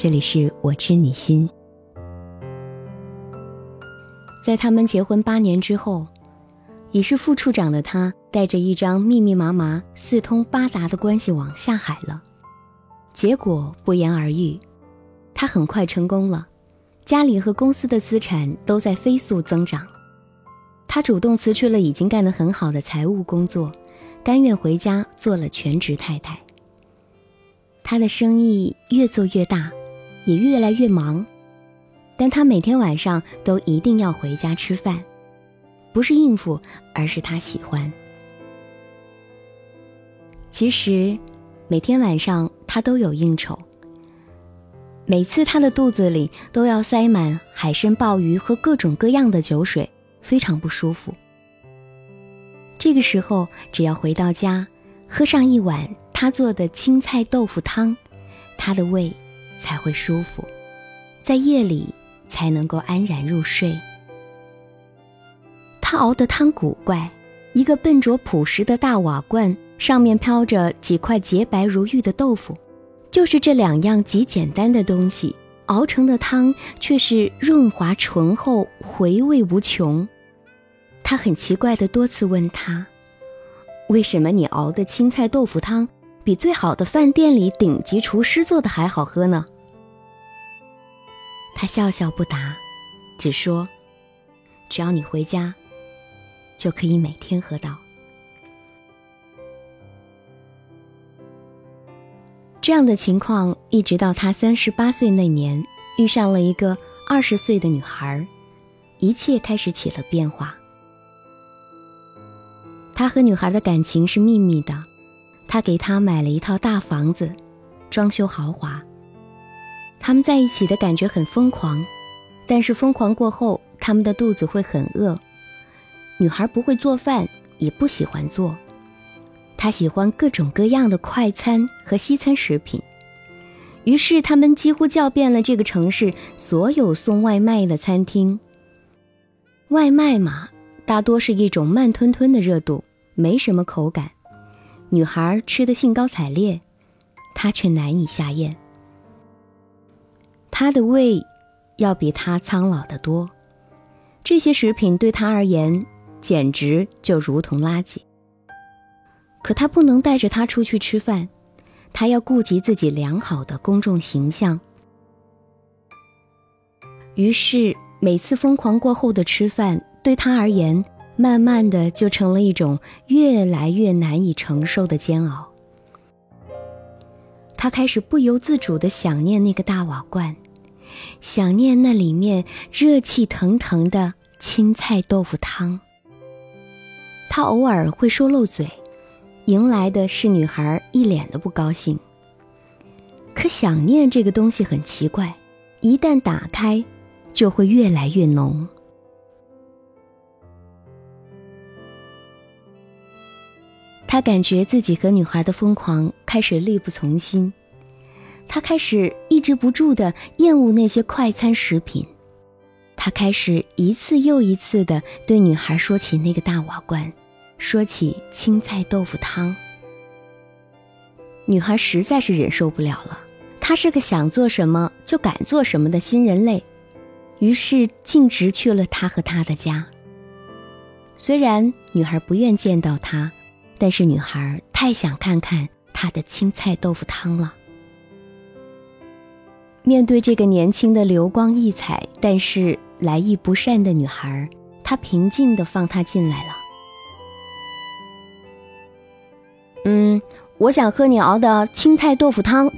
这里是我知你心。在他们结婚八年之后，已是副处长的他，带着一张密密麻麻、四通八达的关系网下海了。结果不言而喻，他很快成功了，家里和公司的资产都在飞速增长。他主动辞去了已经干得很好的财务工作，甘愿回家做了全职太太。他的生意越做越大，也越来越忙。但他每天晚上都一定要回家吃饭，不是应付，而是他喜欢。其实，每天晚上他都有应酬。每次他的肚子里都要塞满海参、鲍鱼和各种各样的酒水，非常不舒服。这个时候，只要回到家，喝上一碗他做的青菜豆腐汤，他的胃才会舒服，在夜里。才能够安然入睡。他熬的汤古怪，一个笨拙朴实的大瓦罐，上面飘着几块洁白如玉的豆腐，就是这两样极简单的东西熬成的汤，却是润滑醇厚，回味无穷。他很奇怪的多次问他：“为什么你熬的青菜豆腐汤，比最好的饭店里顶级厨师做的还好喝呢？”他笑笑不答，只说：“只要你回家，就可以每天喝到。”这样的情况一直到他三十八岁那年，遇上了一个二十岁的女孩，一切开始起了变化。他和女孩的感情是秘密的，他给她买了一套大房子，装修豪华。他们在一起的感觉很疯狂，但是疯狂过后，他们的肚子会很饿。女孩不会做饭，也不喜欢做，她喜欢各种各样的快餐和西餐食品。于是他们几乎叫遍了这个城市所有送外卖的餐厅。外卖嘛，大多是一种慢吞吞的热度，没什么口感。女孩吃得兴高采烈，他却难以下咽。他的胃要比他苍老得多，这些食品对他而言简直就如同垃圾。可他不能带着他出去吃饭，他要顾及自己良好的公众形象。于是，每次疯狂过后的吃饭，对他而言，慢慢的就成了一种越来越难以承受的煎熬。他开始不由自主地想念那个大瓦罐，想念那里面热气腾腾的青菜豆腐汤。他偶尔会说漏嘴，迎来的是女孩一脸的不高兴。可想念这个东西很奇怪，一旦打开，就会越来越浓。他感觉自己和女孩的疯狂开始力不从心，他开始抑制不住的厌恶那些快餐食品，他开始一次又一次的对女孩说起那个大瓦罐，说起青菜豆腐汤。女孩实在是忍受不了了，她是个想做什么就敢做什么的新人类，于是径直去了他和他的家。虽然女孩不愿见到他。但是女孩太想看看他的青菜豆腐汤了。面对这个年轻的流光溢彩但是来意不善的女孩，他平静的放她进来了。嗯，我想喝你熬的青菜豆腐汤。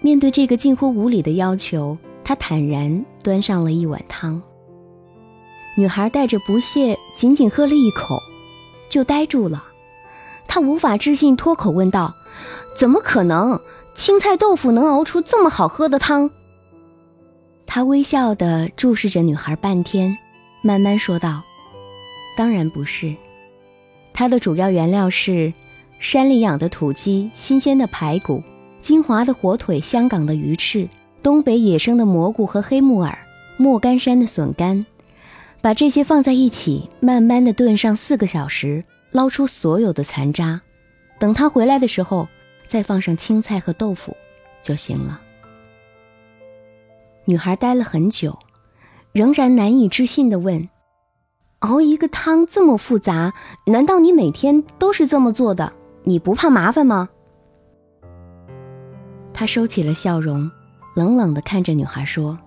面对这个近乎无理的要求，他坦然端上了一碗汤。女孩带着不屑，仅仅喝了一口，就呆住了。他无法置信，脱口问道：“怎么可能？青菜豆腐能熬出这么好喝的汤？”他微笑地注视着女孩半天，慢慢说道：“当然不是，它的主要原料是山里养的土鸡、新鲜的排骨、金华的火腿、香港的鱼翅、东北野生的蘑菇和黑木耳、莫干山的笋干，把这些放在一起，慢慢地炖上四个小时。”捞出所有的残渣，等他回来的时候，再放上青菜和豆腐，就行了。女孩待了很久，仍然难以置信的问：“熬一个汤这么复杂，难道你每天都是这么做的？你不怕麻烦吗？”他收起了笑容，冷冷的看着女孩说：“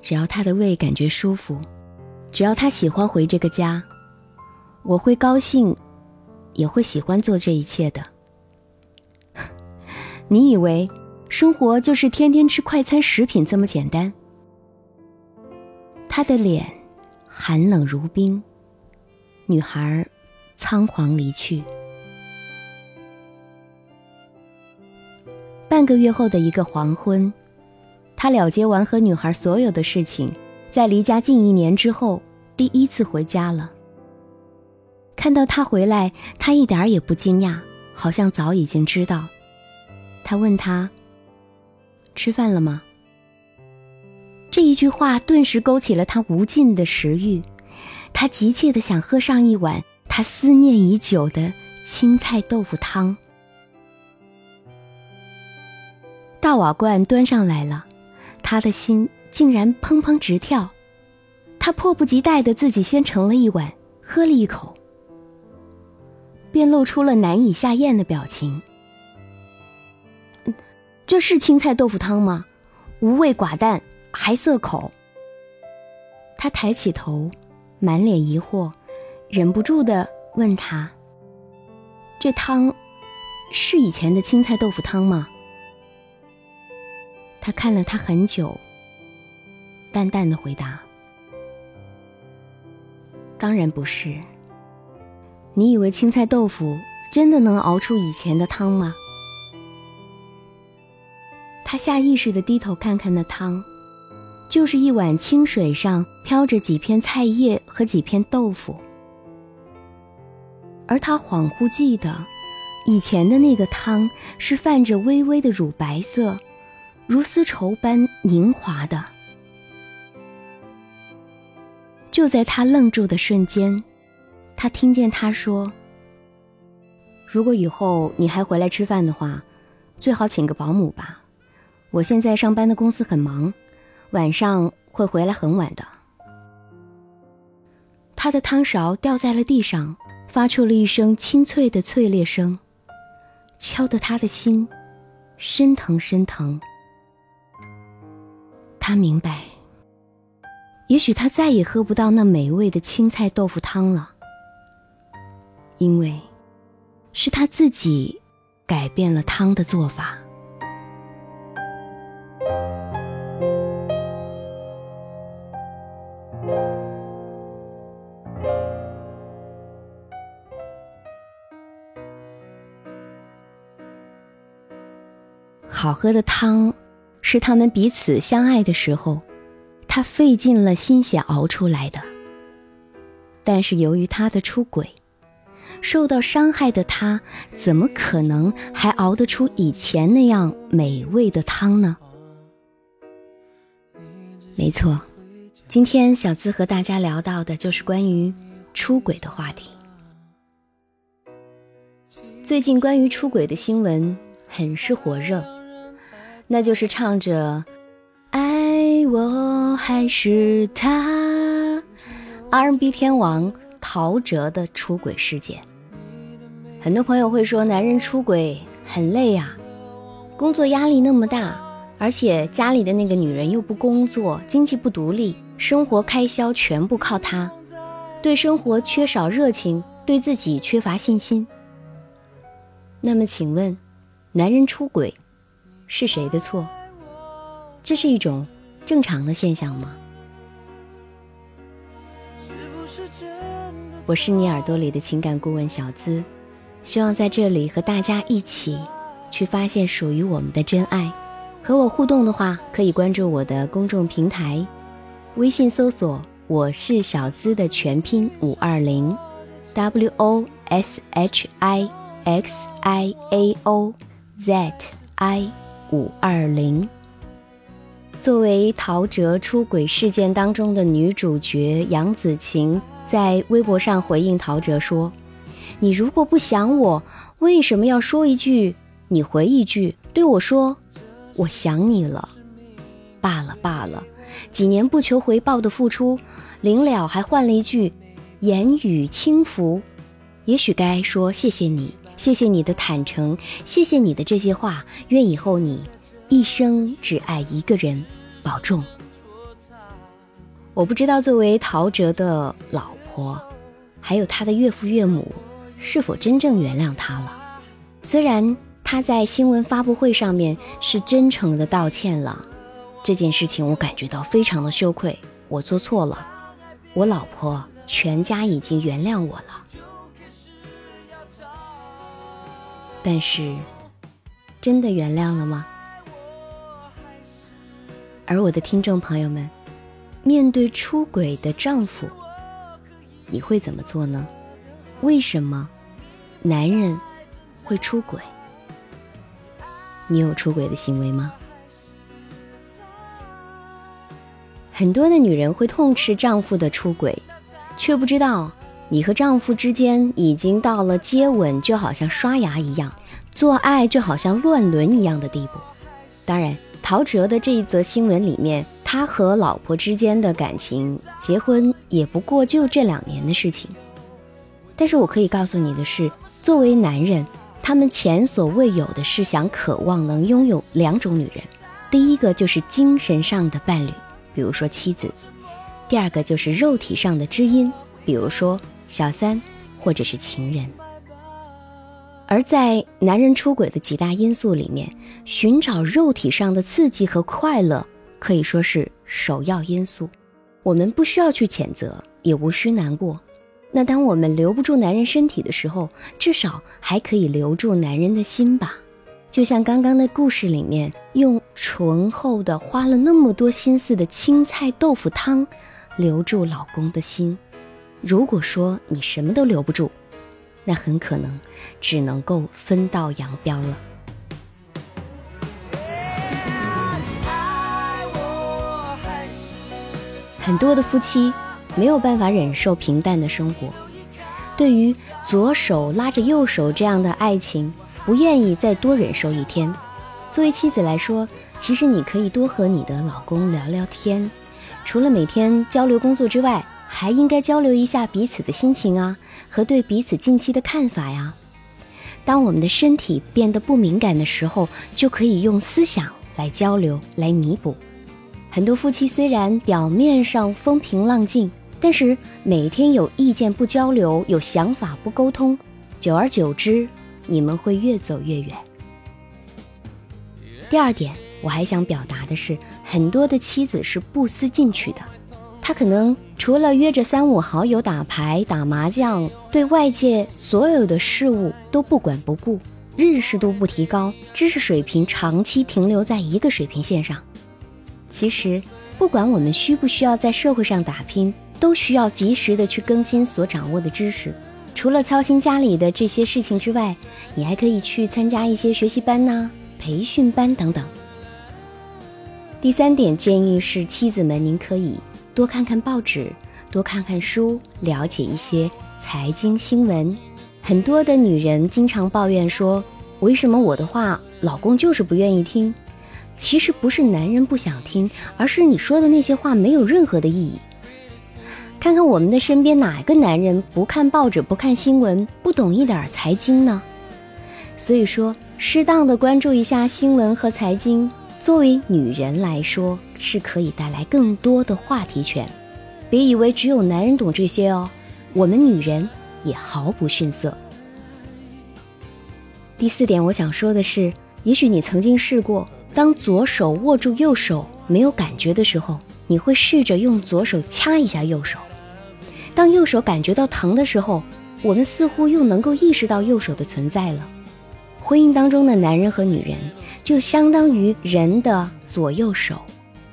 只要他的胃感觉舒服，只要他喜欢回这个家，我会高兴，也会喜欢做这一切的。你以为生活就是天天吃快餐食品这么简单？”他的脸寒冷如冰，女孩仓皇离去。半个月后的一个黄昏，他了结完和女孩所有的事情，在离家近一年之后，第一次回家了。看到他回来，他一点也不惊讶，好像早已经知道。他问他：“吃饭了吗？”这一句话顿时勾起了他无尽的食欲，他急切的想喝上一碗他思念已久的青菜豆腐汤。大瓦罐端上来了，他的心竟然砰砰直跳。他迫不及待的自己先盛了一碗，喝了一口，便露出了难以下咽的表情。这是青菜豆腐汤吗？无味寡淡，还涩口。他抬起头，满脸疑惑，忍不住的问他：“这汤是以前的青菜豆腐汤吗？”他看了他很久，淡淡的回答：“当然不是。你以为青菜豆腐真的能熬出以前的汤吗？”他下意识的低头看看那汤，就是一碗清水上飘着几片菜叶和几片豆腐，而他恍惚记得，以前的那个汤是泛着微微的乳白色。如丝绸般凝滑的。就在他愣住的瞬间，他听见他说：“如果以后你还回来吃饭的话，最好请个保姆吧。我现在上班的公司很忙，晚上会回来很晚的。”他的汤勺掉在了地上，发出了一声清脆的脆裂声，敲得他的心生疼生疼。他明白，也许他再也喝不到那美味的青菜豆腐汤了，因为是他自己改变了汤的做法。好喝的汤。是他们彼此相爱的时候，他费尽了心血熬出来的。但是由于他的出轨，受到伤害的他，怎么可能还熬得出以前那样美味的汤呢？没错，今天小资和大家聊到的就是关于出轨的话题。最近关于出轨的新闻很是火热。那就是唱着“爱我还是他 ”，R&B 天王陶喆的出轨事件。很多朋友会说，男人出轨很累呀，工作压力那么大，而且家里的那个女人又不工作，经济不独立，生活开销全部靠他，对生活缺少热情，对自己缺乏信心。那么，请问，男人出轨？是谁的错？这是一种正常的现象吗？我是你耳朵里的情感顾问小资，希望在这里和大家一起去发现属于我们的真爱。和我互动的话，可以关注我的公众平台，微信搜索“我是小资”的全拼五二零，W O S H I X I A O Z I。五二零。作为陶喆出轨事件当中的女主角杨紫晴，在微博上回应陶喆说：“你如果不想我，为什么要说一句？你回一句，对我说，我想你了。”罢了罢了，几年不求回报的付出，临了还换了一句言语轻浮。也许该说谢谢你，谢谢你的坦诚，谢谢你的这些话。愿以后你一生只爱一个人，保重。我不知道作为陶喆的老婆，还有他的岳父岳母，是否真正原谅他了。虽然他在新闻发布会上面是真诚的道歉了，这件事情我感觉到非常的羞愧，我做错了，我老婆全家已经原谅我了。但是，真的原谅了吗？而我的听众朋友们，面对出轨的丈夫，你会怎么做呢？为什么男人会出轨？你有出轨的行为吗？很多的女人会痛斥丈夫的出轨，却不知道。你和丈夫之间已经到了接吻就好像刷牙一样，做爱就好像乱伦一样的地步。当然，陶喆的这一则新闻里面，他和老婆之间的感情，结婚也不过就这两年的事情。但是我可以告诉你的是，作为男人，他们前所未有的是想渴望能拥有两种女人，第一个就是精神上的伴侣，比如说妻子；第二个就是肉体上的知音，比如说。小三，或者是情人。而在男人出轨的几大因素里面，寻找肉体上的刺激和快乐可以说是首要因素。我们不需要去谴责，也无需难过。那当我们留不住男人身体的时候，至少还可以留住男人的心吧。就像刚刚的故事里面，用醇厚的、花了那么多心思的青菜豆腐汤，留住老公的心。如果说你什么都留不住，那很可能只能够分道扬镳了。很多的夫妻没有办法忍受平淡的生活，对于左手拉着右手这样的爱情，不愿意再多忍受一天。作为妻子来说，其实你可以多和你的老公聊聊天，除了每天交流工作之外。还应该交流一下彼此的心情啊，和对彼此近期的看法呀。当我们的身体变得不敏感的时候，就可以用思想来交流，来弥补。很多夫妻虽然表面上风平浪静，但是每天有意见不交流，有想法不沟通，久而久之，你们会越走越远。第二点，我还想表达的是，很多的妻子是不思进取的。他可能除了约着三五好友打牌、打麻将，对外界所有的事物都不管不顾，认识度不提高，知识水平长期停留在一个水平线上。其实，不管我们需不需要在社会上打拼，都需要及时的去更新所掌握的知识。除了操心家里的这些事情之外，你还可以去参加一些学习班呐、培训班等等。第三点建议是，妻子们您可以。多看看报纸，多看看书，了解一些财经新闻。很多的女人经常抱怨说：“为什么我的话老公就是不愿意听？”其实不是男人不想听，而是你说的那些话没有任何的意义。看看我们的身边哪个男人不看报纸、不看新闻、不懂一点财经呢？所以说，适当的关注一下新闻和财经。作为女人来说，是可以带来更多的话题权。别以为只有男人懂这些哦，我们女人也毫不逊色。第四点，我想说的是，也许你曾经试过，当左手握住右手没有感觉的时候，你会试着用左手掐一下右手。当右手感觉到疼的时候，我们似乎又能够意识到右手的存在了。婚姻当中的男人和女人，就相当于人的左右手。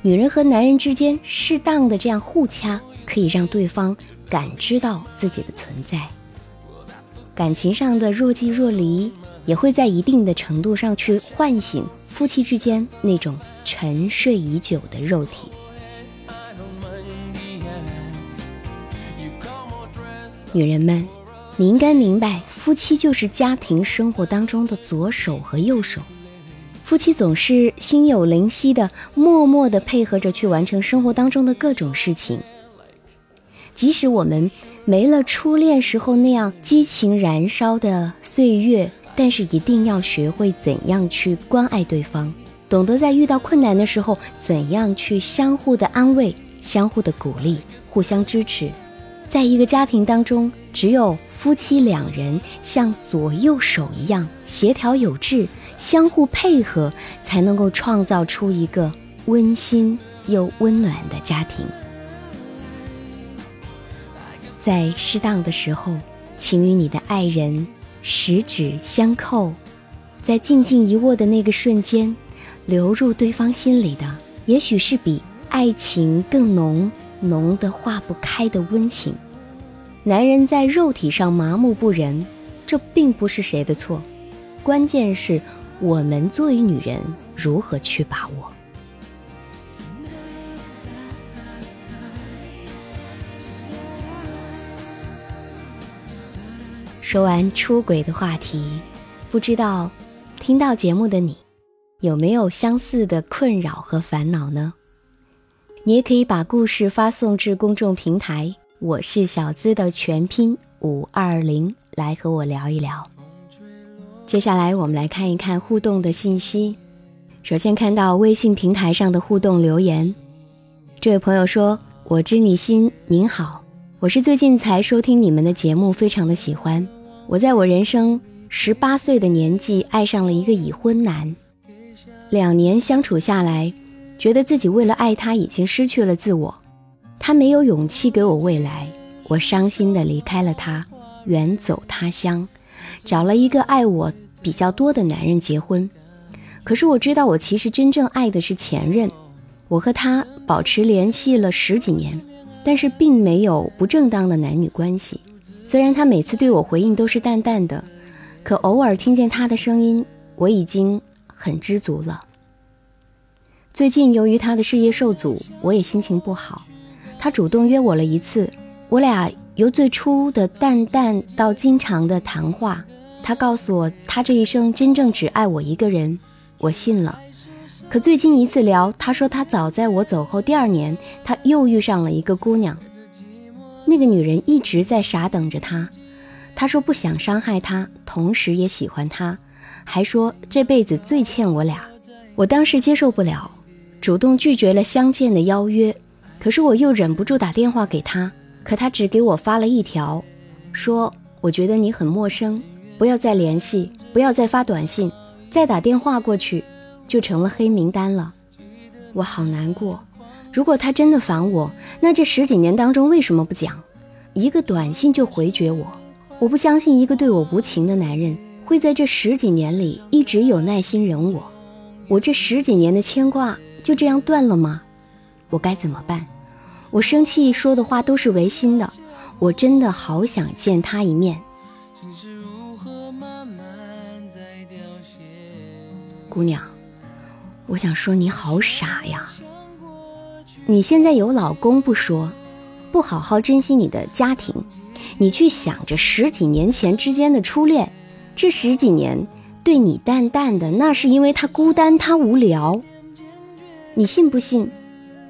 女人和男人之间适当的这样互掐，可以让对方感知到自己的存在。感情上的若即若离，也会在一定的程度上去唤醒夫妻之间那种沉睡已久的肉体。女人们。你应该明白，夫妻就是家庭生活当中的左手和右手。夫妻总是心有灵犀的，默默的配合着去完成生活当中的各种事情。即使我们没了初恋时候那样激情燃烧的岁月，但是一定要学会怎样去关爱对方，懂得在遇到困难的时候怎样去相互的安慰、相互的鼓励、互相支持。在一个家庭当中，只有夫妻两人像左右手一样协调有致。相互配合，才能够创造出一个温馨又温暖的家庭。在适当的时候，请与你的爱人十指相扣，在静静一握的那个瞬间，流入对方心里的，也许是比爱情更浓、浓得化不开的温情。男人在肉体上麻木不仁，这并不是谁的错，关键是。我们作为女人，如何去把握？说完出轨的话题，不知道听到节目的你，有没有相似的困扰和烦恼呢？你也可以把故事发送至公众平台“我是小资”的全拼五二零，来和我聊一聊。接下来我们来看一看互动的信息。首先看到微信平台上的互动留言，这位朋友说：“我知你心，您好，我是最近才收听你们的节目，非常的喜欢。我在我人生十八岁的年纪爱上了一个已婚男，两年相处下来，觉得自己为了爱他已经失去了自我，他没有勇气给我未来，我伤心的离开了他，远走他乡。”找了一个爱我比较多的男人结婚，可是我知道我其实真正爱的是前任。我和他保持联系了十几年，但是并没有不正当的男女关系。虽然他每次对我回应都是淡淡的，可偶尔听见他的声音，我已经很知足了。最近由于他的事业受阻，我也心情不好。他主动约我了一次，我俩。由最初的淡淡到经常的谈话，他告诉我，他这一生真正只爱我一个人，我信了。可最近一次聊，他说他早在我走后第二年，他又遇上了一个姑娘，那个女人一直在傻等着他。他说不想伤害他，同时也喜欢他，还说这辈子最欠我俩。我当时接受不了，主动拒绝了相见的邀约，可是我又忍不住打电话给他。可他只给我发了一条，说：“我觉得你很陌生，不要再联系，不要再发短信，再打电话过去，就成了黑名单了。”我好难过。如果他真的烦我，那这十几年当中为什么不讲？一个短信就回绝我？我不相信一个对我无情的男人会在这十几年里一直有耐心忍我。我这十几年的牵挂就这样断了吗？我该怎么办？我生气说的话都是违心的，我真的好想见他一面。姑娘，我想说你好傻呀！你现在有老公不说，不好好珍惜你的家庭，你去想着十几年前之间的初恋，这十几年对你淡淡的，那是因为他孤单，他无聊。你信不信？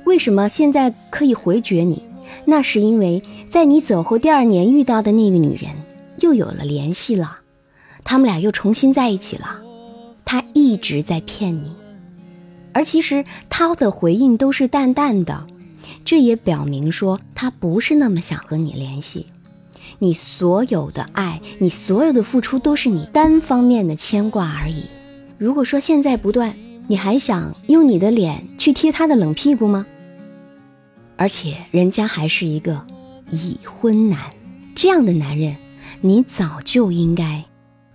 为什么现在可以回绝你？那是因为在你走后第二年遇到的那个女人又有了联系了，他们俩又重新在一起了。他一直在骗你，而其实他的回应都是淡淡的，这也表明说他不是那么想和你联系。你所有的爱，你所有的付出都是你单方面的牵挂而已。如果说现在不断，你还想用你的脸去贴他的冷屁股吗？而且人家还是一个已婚男，这样的男人，你早就应该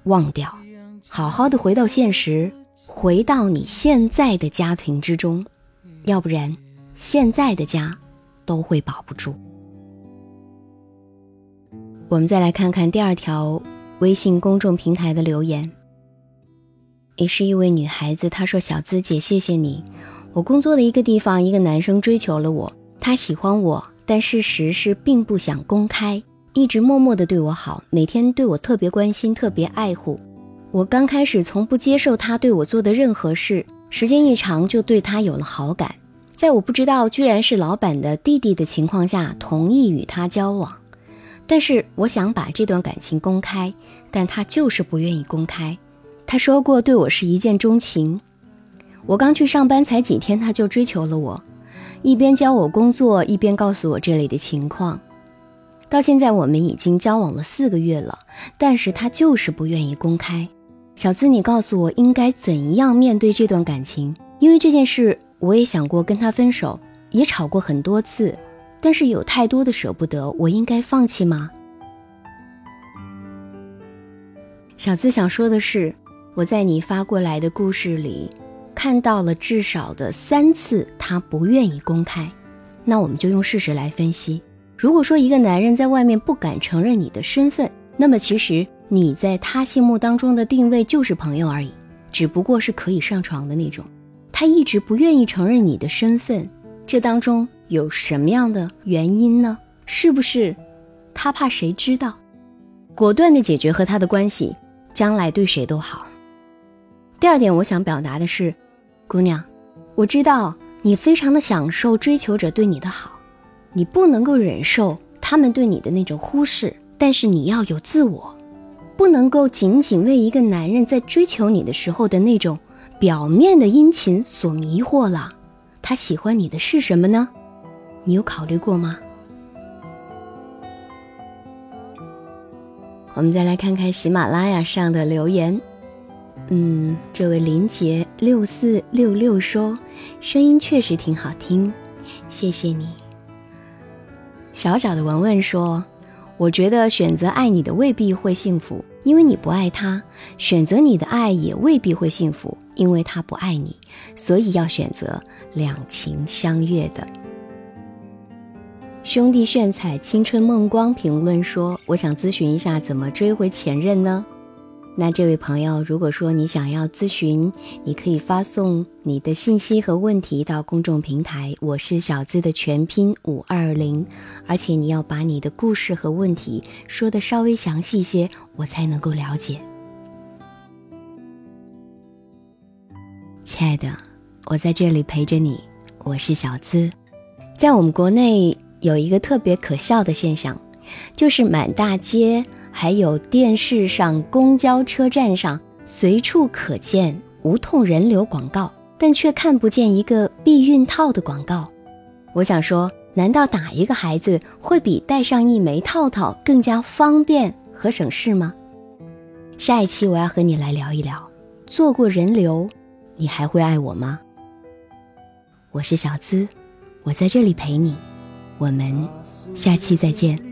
忘掉，好好的回到现实，回到你现在的家庭之中，要不然现在的家都会保不住。我们再来看看第二条微信公众平台的留言，也是一位女孩子，她说：“小资姐，谢谢你，我工作的一个地方，一个男生追求了我。”他喜欢我，但事实是并不想公开，一直默默的对我好，每天对我特别关心，特别爱护。我刚开始从不接受他对我做的任何事，时间一长就对他有了好感。在我不知道居然是老板的弟弟的情况下，同意与他交往。但是我想把这段感情公开，但他就是不愿意公开。他说过对我是一见钟情。我刚去上班才几天，他就追求了我，一边教我工作，一边告诉我这里的情况。到现在我们已经交往了四个月了，但是他就是不愿意公开。小资，你告诉我应该怎样面对这段感情？因为这件事，我也想过跟他分手，也吵过很多次，但是有太多的舍不得，我应该放弃吗？小资想说的是，我在你发过来的故事里，看到了至少的三次他不愿意公开。那我们就用事实来分析。如果说一个男人在外面不敢承认你的身份，那么其实你在他心目当中的定位就是朋友而已，只不过是可以上床的那种。他一直不愿意承认你的身份，这当中有什么样的原因呢？是不是他怕谁知道？果断的解决和他的关系，将来对谁都好。第二点，我想表达的是，姑娘，我知道你非常的享受追求者对你的好。你不能够忍受他们对你的那种忽视，但是你要有自我，不能够仅仅为一个男人在追求你的时候的那种表面的殷勤所迷惑了。他喜欢你的是什么呢？你有考虑过吗？我们再来看看喜马拉雅上的留言。嗯，这位林杰六四六六说，声音确实挺好听，谢谢你。小小的文文说：“我觉得选择爱你的未必会幸福，因为你不爱他；选择你的爱也未必会幸福，因为他不爱你。所以要选择两情相悦的。”兄弟炫彩青春梦光评论说：“我想咨询一下，怎么追回前任呢？”那这位朋友，如果说你想要咨询，你可以发送你的信息和问题到公众平台“我是小资”的全拼五二零，而且你要把你的故事和问题说的稍微详细一些，我才能够了解。亲爱的，我在这里陪着你，我是小资。在我们国内有一个特别可笑的现象，就是满大街。还有电视上、公交车站上随处可见无痛人流广告，但却看不见一个避孕套的广告。我想说，难道打一个孩子会比戴上一枚套套更加方便和省事吗？下一期我要和你来聊一聊，做过人流，你还会爱我吗？我是小资，我在这里陪你，我们下期再见。